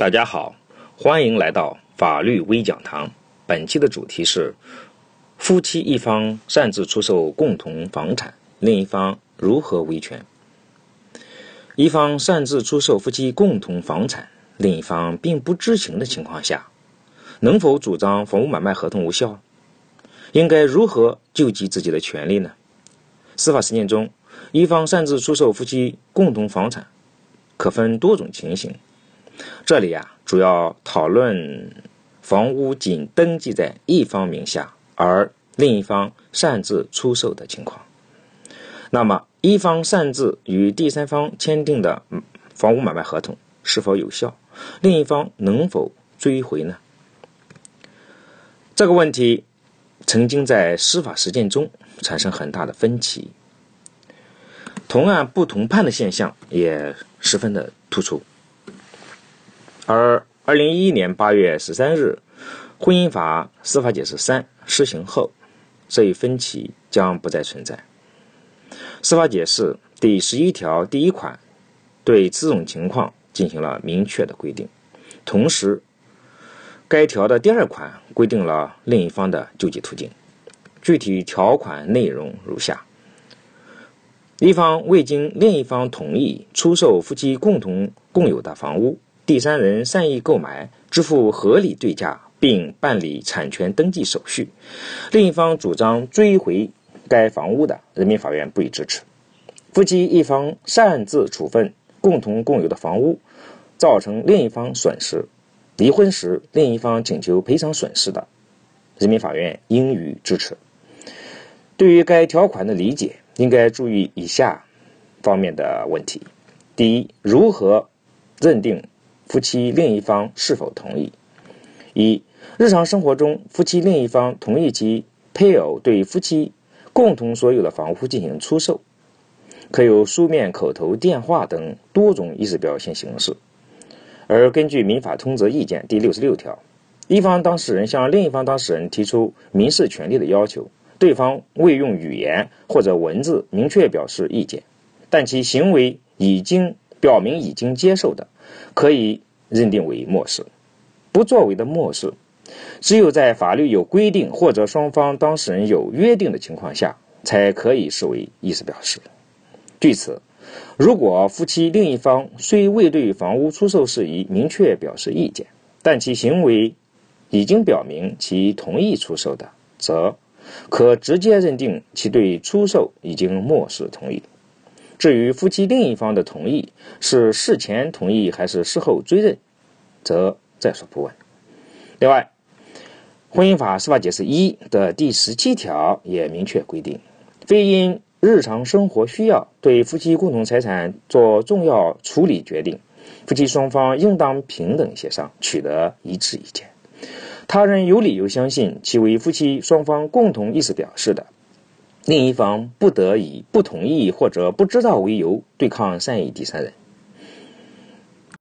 大家好，欢迎来到法律微讲堂。本期的主题是：夫妻一方擅自出售共同房产，另一方如何维权？一方擅自出售夫妻共同房产，另一方并不知情的情况下，能否主张房屋买卖合同无效？应该如何救济自己的权利呢？司法实践中，一方擅自出售夫妻共同房产，可分多种情形。这里啊，主要讨论房屋仅登记在一方名下，而另一方擅自出售的情况。那么，一方擅自与第三方签订的房屋买卖合同是否有效？另一方能否追回呢？这个问题曾经在司法实践中产生很大的分歧，同案不同判的现象也十分的突出。而二零一一年八月十三日，《婚姻法司法解释三》施行后，这一分歧将不再存在。司法解释第十一条第一款对此种情况进行了明确的规定，同时，该条的第二款规定了另一方的救济途径。具体条款内容如下：一方未经另一方同意出售夫妻共同共有的房屋。第三人善意购买，支付合理对价，并办理产权登记手续，另一方主张追回该房屋的，人民法院不予支持。夫妻一方擅自处分共同共有的房屋，造成另一方损失，离婚时另一方请求赔偿损失的，人民法院应予支持。对于该条款的理解，应该注意以下方面的问题：第一，如何认定？夫妻另一方是否同意？一、日常生活中，夫妻另一方同意其配偶对夫妻共同所有的房屋进行出售，可有书面、口头、电话等多种意思表现形式。而根据《民法通则意见》第六十六条，一方当事人向另一方当事人提出民事权利的要求，对方未用语言或者文字明确表示意见，但其行为已经表明已经接受的。可以认定为漠视，不作为的漠视，只有在法律有规定或者双方当事人有约定的情况下，才可以视为意思表示。据此，如果夫妻另一方虽未对房屋出售事宜明确表示意见，但其行为已经表明其同意出售的，则可直接认定其对出售已经漠视同意。至于夫妻另一方的同意是事前同意还是事后追认，则在所不问。另外，《婚姻法司法解释一》的第十七条也明确规定，非因日常生活需要对夫妻共同财产做重要处理决定，夫妻双方应当平等协商，取得一致意见。他人有理由相信其为夫妻双方共同意思表示的。另一方不得以不同意或者不知道为由对抗善意第三人。